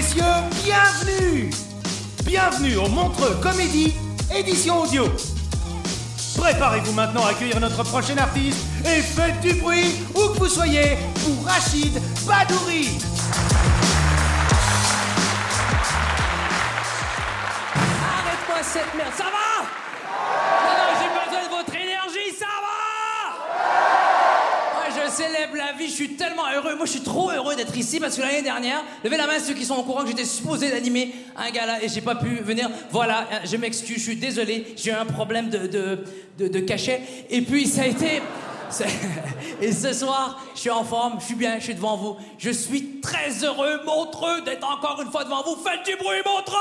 Messieurs, bienvenue Bienvenue au Montreux Comédie, édition audio. Préparez-vous maintenant à accueillir notre prochain artiste et faites du bruit où que vous soyez pour Rachid Badouri. Arrête-moi cette merde, ça va Non, non, j'ai besoin de votre énergie, ça va Ouais, je célèbre la vie, je suis tellement heureux. Moi, je suis trop heureux d'être ici parce que l'année dernière, levez la main ceux qui sont au courant que j'étais supposé d'animer un gala et j'ai pas pu venir. Voilà, je m'excuse, je suis désolé, j'ai eu un problème de, de, de, de cachet. Et puis, ça a été. Et ce soir, je suis en forme, je suis bien, je suis devant vous. Je suis très heureux, Montreux, d'être encore une fois devant vous. Faites du bruit, Montreux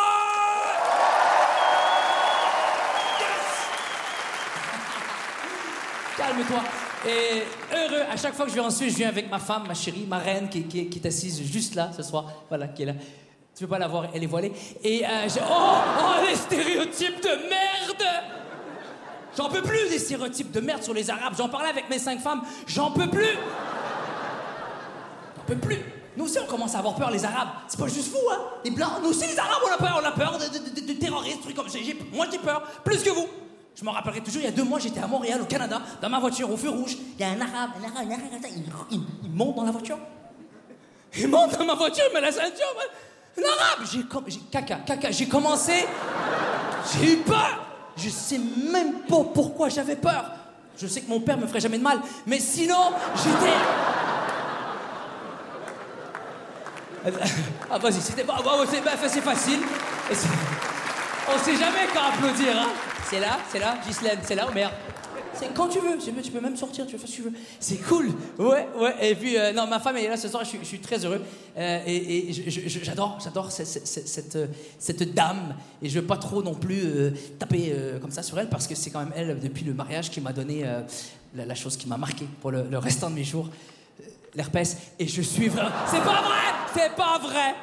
Calme-toi. Et heureux, à chaque fois que je viens en Suisse, je viens avec ma femme, ma chérie, ma reine, qui, est assise juste là ce soir. Voilà, qui est là. Tu peux pas la voir, elle est voilée. Et euh, j'ai- oh, oh, les stéréotypes de merde J'en peux plus des stéréotypes de merde sur les Arabes. J'en parlais avec mes cinq femmes, j'en peux plus J'en peux plus Nous aussi, on commence à avoir peur, les Arabes. C'est pas juste vous, hein Les Blancs, nous aussi, les Arabes, on a peur, on a peur de, terroristes, trucs comme ça. Moi, j'ai peur, plus que vous. Je me rappellerai toujours, il y a deux mois, j'étais à Montréal, au Canada, dans ma voiture, au feu rouge. Il y a un Arabe, un Arabe, un Arabe, il, monte dans la voiture. Il monte dans ma voiture, il met la ceinture. Un Arabe J'ai caca, caca, j'ai commencé. J'ai eu peur. Je sais même pas pourquoi j'avais peur. Je sais que mon père me ferait jamais de mal, mais sinon, j'étais. Ah, vas-y, c'était pas. c'est bah, c'est facile. On sait jamais quand applaudir, hein. C'est là, c'est là, Ghislaine, c'est là, oh merde. C'est quand tu veux, tu peux, même sortir, tu fais ce que tu veux. C'est cool. Ouais, ouais. Et puis, euh, non, ma femme est là ce soir, je suis, très heureux. Euh, et j'adore, j'adore cette, cette, cette, euh, cette dame. Et je veux pas trop non plus taper comme ça sur elle, parce que c'est quand même elle, depuis le mariage, qui m'a donné la, chose qui m'a marqué pour le, restant de mes jours. euh, L'herpès. Et je suis vraiment. C'est pas vrai! C'est pas vrai!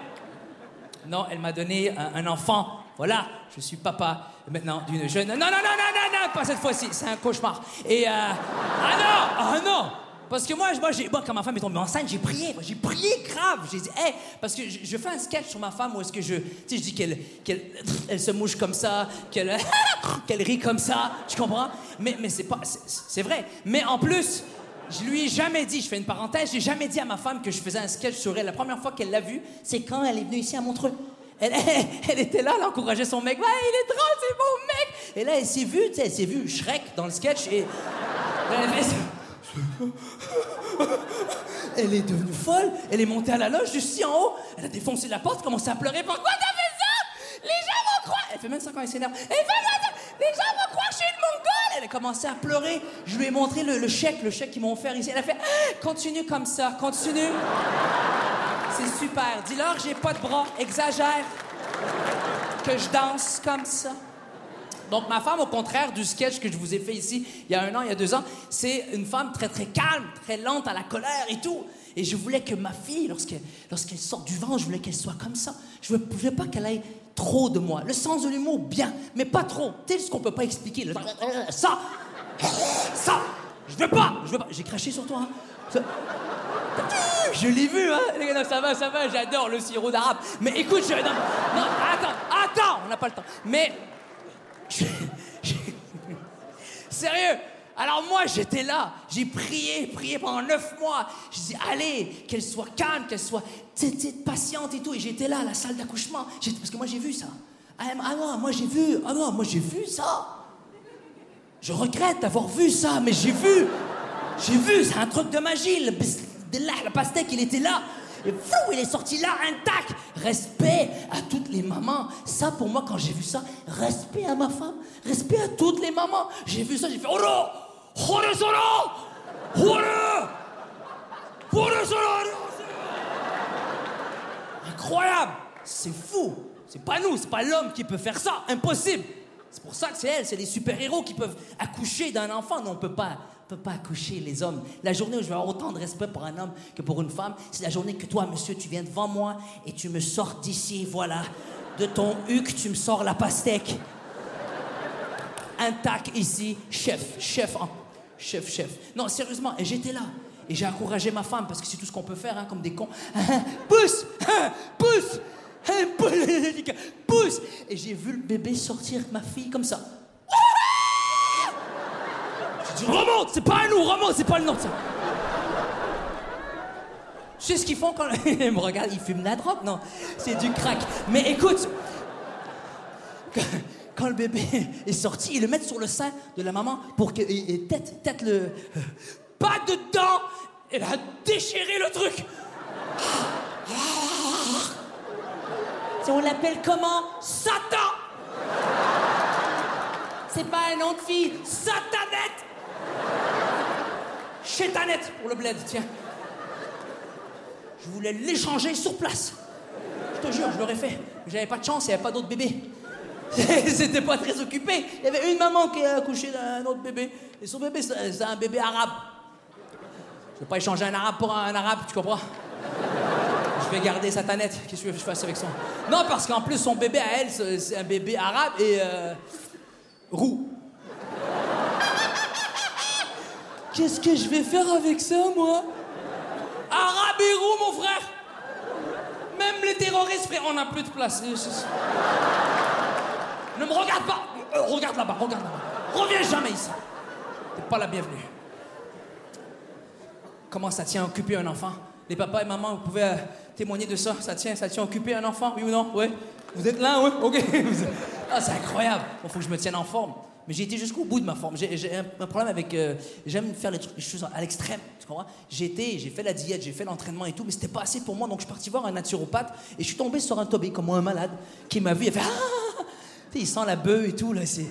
Non, elle m'a donné un enfant. Voilà, je suis papa maintenant d'une jeune. Non, non, non, non, non, non, pas cette fois-ci. C'est un cauchemar. Et euh... ah non, ah non. Parce que moi, moi, moi, quand ma femme est tombée enceinte, j'ai prié. J'ai prié grave. J'ai dit, hey, parce que je, fais un sketch sur ma femme où est-ce que je, tu sais, je dis qu'elle, qu'elle, elle se mouche comme ça, qu'elle, qu'elle rit comme ça. Tu comprends? Mais, mais c'est pas, c'est vrai. Mais en plus. Je lui ai jamais dit, je fais une parenthèse, j'ai jamais dit à ma femme que je faisais un sketch sur elle. La première fois qu'elle l'a vu, c'est quand elle est venue ici à Montreux. Elle, était là, elle encourageait son mec. Ouais, il est drôle, c'est mon mec. Et là, elle s'est vue, tu sais, elle s'est vue Shrek dans le sketch et. Elle, est devenue folle. Elle est montée à la loge juste ici en haut. Elle a défoncé la porte, commencé à pleurer. Pourquoi t'as fait ça? Les gens vont croire. Elle fait même ça quand elle s'énerve. Elle fait ça. Les gens vont croire que je suis une mongole. Elle a commencé à pleurer. Je lui ai montré le, le chèque, le chèque qu'ils m'ont offert ici. Elle a fait Ah, continue comme ça, continue. C'est super. Dis-leur que j'ai pas de bras. Exagère. Que je danse comme ça. Donc, ma femme, au contraire du sketch que je vous ai fait ici il y a un an, il y a deux ans, c'est une femme très, très calme, très lente à la colère et tout. Et je voulais que ma fille, lorsqu'elle sort du vent, je voulais qu'elle soit comme ça. Je ne voulais pas qu'elle ait trop de moi. Le sens de l'humour, bien, mais pas trop. Tu ce qu'on peut pas expliquer. le- Ça, ça, je veux pas, je veux pas. J'ai craché sur toi. hein. Je l'ai vu, hein non, ça va, ça va, j'adore le sirop d'arabe. Mais écoute, je... Non, non, attends, attends, on n'a pas le temps. Mais... Sérieux, Alors moi, j'étais là. J'ai prié, prié pendant neuf mois. Je dis, allez, qu'elle soit calme, qu'elle soit sais, patiente et tout. Et j'étais là la salle d'accouchement. Parce que moi, j'ai vu ça. Ah ah non, moi, j'ai vu. Ah non, moi, j'ai vu ça. Je regrette d'avoir vu ça, mais j'ai vu. J'ai vu, c'est un truc de magie. Le, le pastèque, il était là. Et fou, il est sorti là intact. Respect à toutes les mamans. Ça, pour moi, quand j'ai vu ça, respect à ma femme, respect à toutes les mamans. J'ai vu ça, j'ai fait Oh le solo Incroyable C'est fou C'est pas nous, c'est pas l'homme qui peut faire ça. Impossible C'est pour ça que c'est elle, c'est les super-héros qui peuvent accoucher d'un enfant. Non, on peut pas. Peut pas accoucher les hommes. La journée où je vais avoir autant de respect pour un homme que pour une femme, c'est la journée que toi, monsieur, tu viens devant moi et tu me sors d'ici, voilà. De ton huc, tu me sors la pastèque. Intact ici, chef, chef, hein. chef, chef. Non, sérieusement, j'étais là. Et j'ai encouragé ma femme, parce que c'est tout ce qu'on peut faire, hein, comme des cons. pousse Pousse Pousse Et j'ai vu le bébé sortir ma fille comme ça. Remonte, c'est pas à nous, remonte, c'est pas le nôtre, ça. Tu sais ce qu'ils font quand ils me regardent, ils fument la drogue Non, c'est du crack. Mais écoute, quand, le bébé est sorti, ils le mettent sur le sein de la maman pour et tête, tête le pas dedans. Elle a déchiré le truc. On l'appelle comment? Satan. C'est pas un nom de fille, Satanette. Chétanette pour le bled, tiens. Je voulais l'échanger sur place. Je te jure, je l'aurais fait. J'avais pas de chance, il n'y avait pas d'autres bébés. C'était pas très occupé. Il y avait une maman qui a accouché d'un autre bébé. Et son bébé, c'est un bébé arabe. Je vais pas échanger un arabe pour un arabe, tu comprends? Je vais garder sa tanette. Qu'est-ce que je fasse avec son? Non, parce qu'en plus, son bébé à elle, c'est c'est un bébé arabe et. euh, roux. Qu'est-ce que je vais faire avec ça, moi? Roux, mon frère Même les terroristes, frère, on n'a plus de place. C'est- Ne me regarde pas Euh, Regarde là-bas, regarde là-bas. Reviens jamais ici. T'es pas la bienvenue. Comment ça tient à occuper un enfant? Les papas et mamans, vous pouvez euh, témoigner de ça. Ça tient, ça tient à occuper un enfant, oui ou non? Oui. Vous êtes là, oui Ok. Ah, c'est incroyable. Il faut que je me tienne en forme. Mais j'ai été jusqu'au bout de ma forme. J'ai un, problème avec. euh, J'aime faire les, trucs, les choses à l'extrême. Tu comprends? J'ai été, j'ai fait la diète, j'ai fait l'entraînement et tout, mais c'était pas assez pour moi. Donc je suis parti voir un naturopathe et je suis tombé sur un tobé, comme moi, un malade, qui m'a vu. A fait Ah il sent la bœuf et tout, là. C'est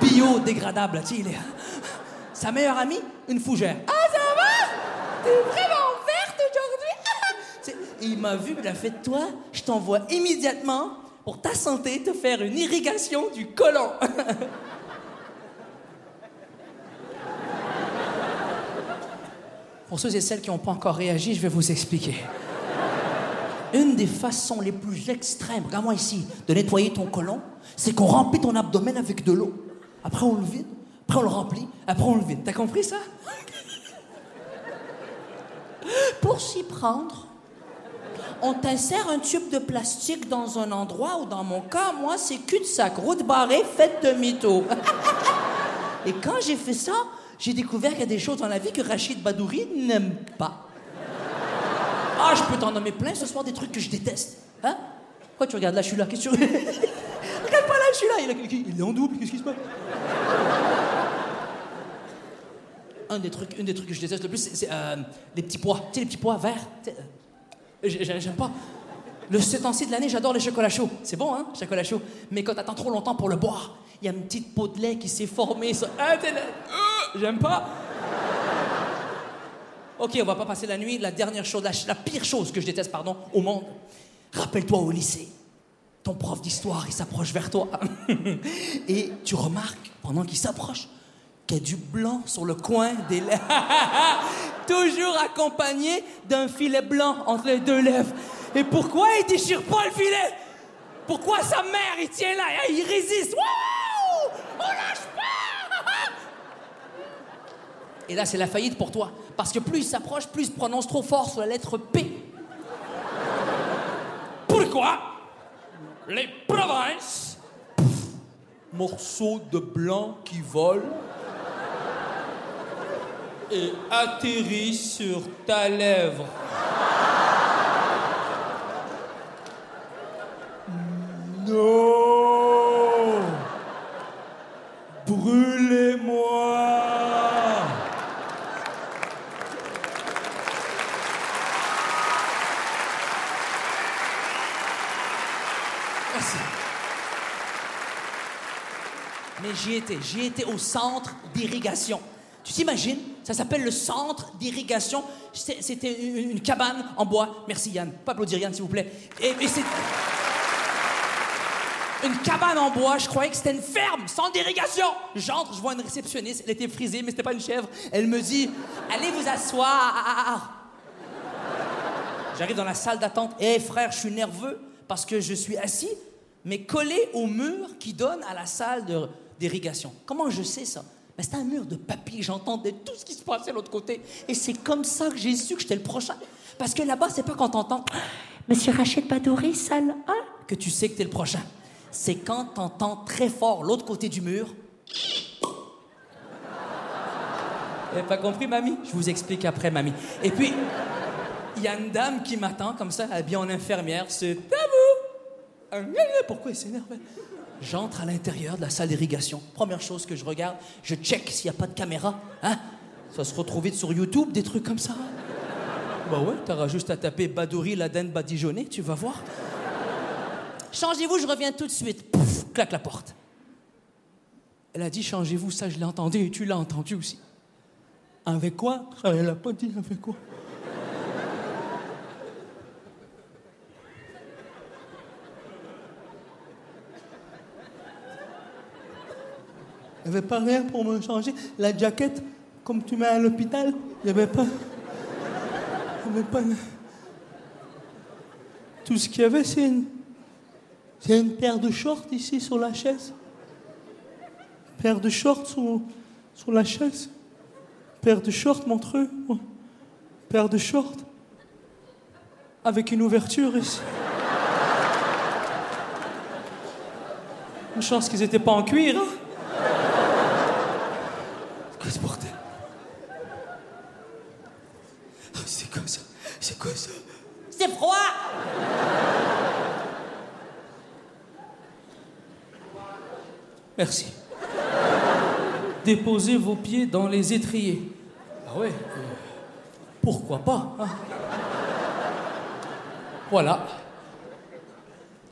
biodégradable, là. Il est. Sa meilleure amie, une fougère. Ah, ça va? T'es vraiment verte aujourd'hui? Et il m'a vu, il a fait Toi, je t'envoie immédiatement pour ta santé te faire une irrigation du côlon. Pour ceux et celles qui n'ont pas encore réagi, je vais vous expliquer. Une des façons les plus extrêmes, regarde-moi ici, de nettoyer ton côlon, c'est qu'on remplit ton abdomen avec de l'eau. Après, on le vide, après, on le remplit, après, on le vide. T'as compris ça? Pour s'y prendre, on t'insère un tube de plastique dans un endroit où, dans mon cas, moi, c'est cul-de-sac, route barrée, faite demi-tour. Et quand j'ai fait ça, j'ai découvert qu'il y a des choses dans la vie que Rachid Badouri n'aime pas. Ah, je peux t'en nommer plein ce soir des trucs que je déteste. Hein? Pourquoi tu regardes là, je suis là, qu'est-ce que tu... Regarde pas là, je suis là, il est, en double, qu'est-ce qui se passe? Un des trucs, une des trucs que je déteste le plus, c'est, euh, les petits pois. Tu sais, les petits pois verts? euh, j'ai- j'ai- J'aime pas. Le ce temps-ci de l'année, j'adore les chocolats chauds. C'est bon, hein, chocolat chaud. Mais quand t'attends trop longtemps pour le boire, il y a une petite peau de lait qui s'est formée. sur- Ah, J'aime pas. Ok, on va pas passer la nuit. La dernière chose, la, pire chose que je déteste, pardon, au monde. Rappelle-toi au lycée. Ton prof d'histoire, il s'approche vers toi. Et tu remarques, pendant qu'il s'approche, qu'il y a du blanc sur le coin des lèvres. Toujours accompagné d'un filet blanc entre les deux lèvres. Et pourquoi il déchire pas le filet? Pourquoi sa mère, il tient là, il résiste On lâche pas Et là, c'est la faillite pour toi. Parce que plus il s'approche, plus il prononce trop fort sur la lettre P. Pourquoi les provinces, morceaux de blanc qui volent, et atterrit sur ta lèvre? J'y étais au centre d'irrigation. Tu t'imagines? Ça s'appelle le centre d'irrigation. C'était une, cabane en bois. Merci Yann. Pas applaudir Yann, s'il vous plaît. Une cabane en bois, je croyais que c'était une ferme, centre d'irrigation. J'entre, je vois une réceptionniste, elle était frisée, mais c'était pas une chèvre. Elle me dit Allez vous asseoir. J'arrive dans la salle d'attente. Hé frère, je suis nerveux parce que je suis assis, mais collé au mur qui donne à la salle de- d'irrigation. Comment je sais ça? Ben, c'est un mur de papier, j'entendais tout ce qui se passait de l'autre côté. Et c'est comme ça que j'ai su que j'étais le prochain. Parce que là-bas, c'est pas quand t'entends Monsieur Rachid Badouri, salle 1, que tu sais que t'es le prochain. C'est quand t'entends très fort l'autre côté du mur. T'avais pas compris, mamie? Je vous explique après, mamie. Et puis, il y a une dame qui m'attend comme ça, habillée en infirmière. C'est à vous! Pourquoi elle s'énerve? J'entre à l'intérieur de la salle d'irrigation. Première chose que je regarde, je check s'il n'y a pas de caméra. Hein? Ça se retrouver sur YouTube, des trucs comme ça. Bah ouais, t'auras juste à taper Badouri, l'Aden badigeonné, tu vas voir. Changez-vous, je reviens tout de suite. Pouf, claque la porte. Elle a dit changez-vous, ça je l'ai entendu et tu l'as entendu aussi. Avec quoi? Elle a pas dit avec quoi? Il n'y avait pas rien pour me changer. La jaquette, comme tu mets à l'hôpital, il n'y avait pas. Il avait pas. Tout ce qu'il y avait, c'est une. C'est une paire de shorts ici sur la chaise. Paire de shorts sur, sur la chaise. Paire de shorts, montreux. Paire de shorts. Avec une ouverture ici. Une chance qu'ils n'étaient pas en cuir, hein? Quoi ce bordel? Ah, C'est quoi ça? C'est quoi ça? C'est froid! Merci. Déposez vos pieds dans les étriers. Ah ouais? euh, pourquoi pas? hein? Voilà.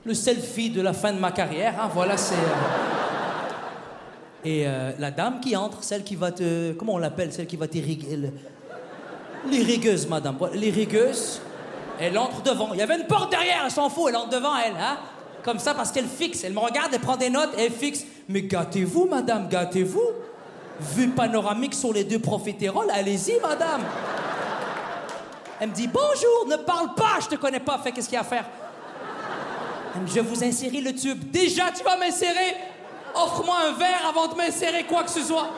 Le selfie de la fin de ma carrière, hein, voilà, c'est. euh, Et euh, la dame qui entre, celle qui va te. Comment on l'appelle Celle qui va t'irriguer. le- L'irrigueuse, madame. Voilà, L'irrigueuse, elle entre devant. Il y avait une porte derrière, elle s'en fout, elle entre devant, elle, hein Comme ça, parce qu'elle fixe. Elle me regarde, elle prend des notes, elle fixe. Mais gâtez-vous, madame, gâtez-vous. Vue panoramique sur les deux profiteroles, allez-y, madame. Elle me dit bonjour, ne parle pas, je te connais pas, fais qu'est-ce qu'il y a à faire? Elle je vous insérer le tube. Déjà, tu vas m'insérer Offre-moi un verre avant de m'insérer quoi que ce soit.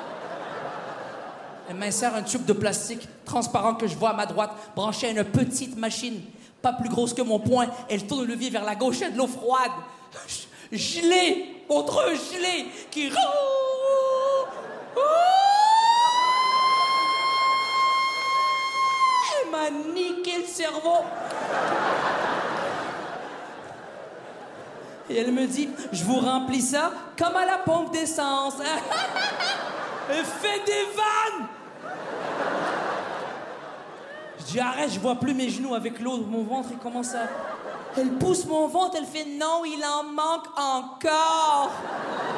Elle m'insère un tube de plastique transparent que je vois à ma droite, branché à une petite machine, pas plus grosse que mon poing. Elle tourne le levier vers la gauche, y a de l'eau froide. Gelée, contre gelée, qui. Elle m'a niqué le cerveau. Et elle me dit, je vous remplis ça comme à la pompe d'essence. Elle fait des vannes. Je dis, arrête, je vois plus mes genoux avec l'eau, mon ventre, il commence à... Elle pousse mon ventre, elle fait, non, il en manque encore.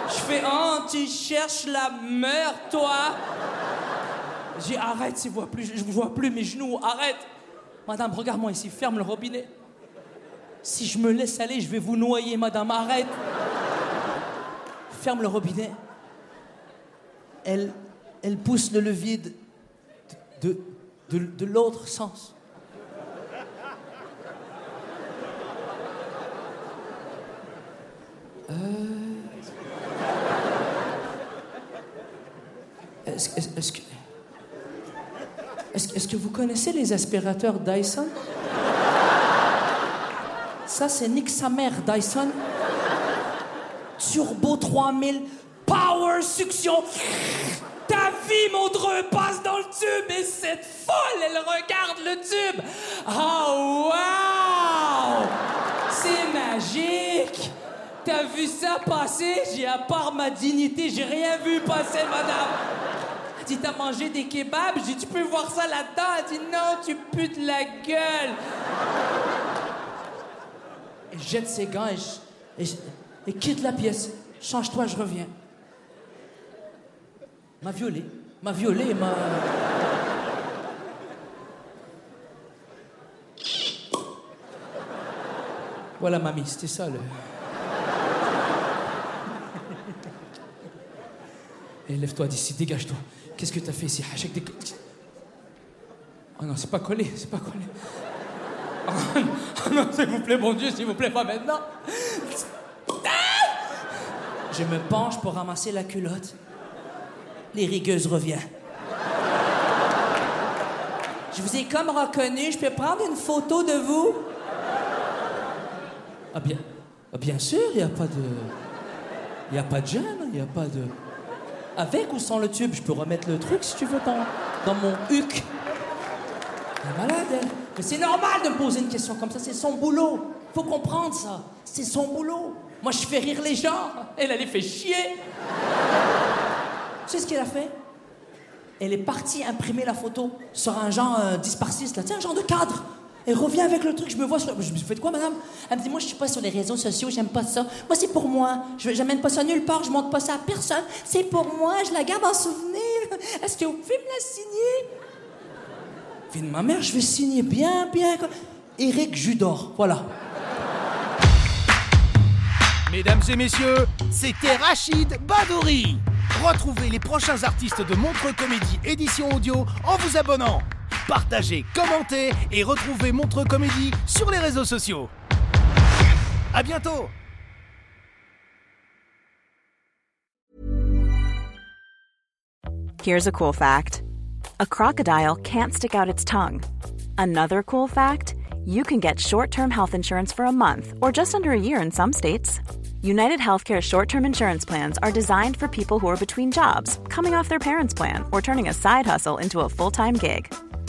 Je fais, oh, tu cherches la meurtre, toi. J'ai arrête, je vois plus, je vois plus mes genoux, arrête. Madame, regarde-moi ici, ferme le robinet. Si je me laisse aller, je vais vous noyer, madame, arrête. Ferme le robinet. Elle, elle pousse le levier de, de l'autre sens. Euh... Est-ce, que vous connaissez les aspirateurs Dyson? Ça, c'est Nick sa mère, Dyson. Turbo 3000, power suction. Ta vie, mon dreux passe dans le tube et cette folle, elle regarde le tube. Oh, wow! C'est magique! T'as vu ça passer? J'ai, à part ma dignité, j'ai rien vu passer, madame. Elle dit, t'as mangé des kebabs? J'ai dit, tu peux voir ça là-dedans? Elle dit, non, tu putes la gueule. Elle jette ses gants et, quitte la pièce. Change-toi, je reviens. M'a violé. M'a violé, m'a. Voilà, mamie, c'était ça, le. Et lève-toi d'ici, dégage-toi. Qu'est-ce que t'as fait ici? Hachek des... Oh non, c'est pas collé, c'est pas collé. Oh non, oh non, s'il vous plaît, mon Dieu, s'il vous plaît, pas maintenant. Ah Je me penche pour ramasser la culotte. Les rigueuses revient. Je vous ai comme reconnu, je peux prendre une photo de vous Ah bien, ah, bien sûr, il n'y a pas de... Il n'y a pas de gêne, il n'y a pas de... Avec ou sans le tube, je peux remettre le truc si tu veux dans, mon huc. Elle est malade, elle. Mais c'est normal de me poser une question comme ça, c'est son boulot. Faut comprendre ça. C'est son boulot. Moi, je fais rire les gens. Elle, elle les fait chier. Tu sais ce qu'elle a fait? Elle est partie imprimer la photo sur un genre euh, disparsiste, là. Un genre de cadre. Elle revient avec le truc, je me vois sur... Je me suis fait quoi, madame? Elle me dit, moi, je suis pas sur les réseaux sociaux, j'aime pas ça. Moi, c'est pour moi. Je j'amène pas ça nulle part, je montre pas ça à personne. C'est pour moi, je la garde en souvenir. Est-ce que vous pouvez me la signer? Fille de ma mère, je vais signer bien, bien. Éric Judor, voilà. Mesdames et messieurs, c'était Rachid Badouri. Retrouvez les prochains artistes de Montre Comédie édition audio en vous abonnant. Partagez, commentez et retrouvez Montre Comédie sur les réseaux sociaux. À bientôt Here's a cool fact a crocodile can't stick out its tongue. Another cool fact you can get short term health insurance for a month or just under a year in some states. United Healthcare short term insurance plans are designed for people who are between jobs, coming off their parents' plan, or turning a side hustle into a full time gig.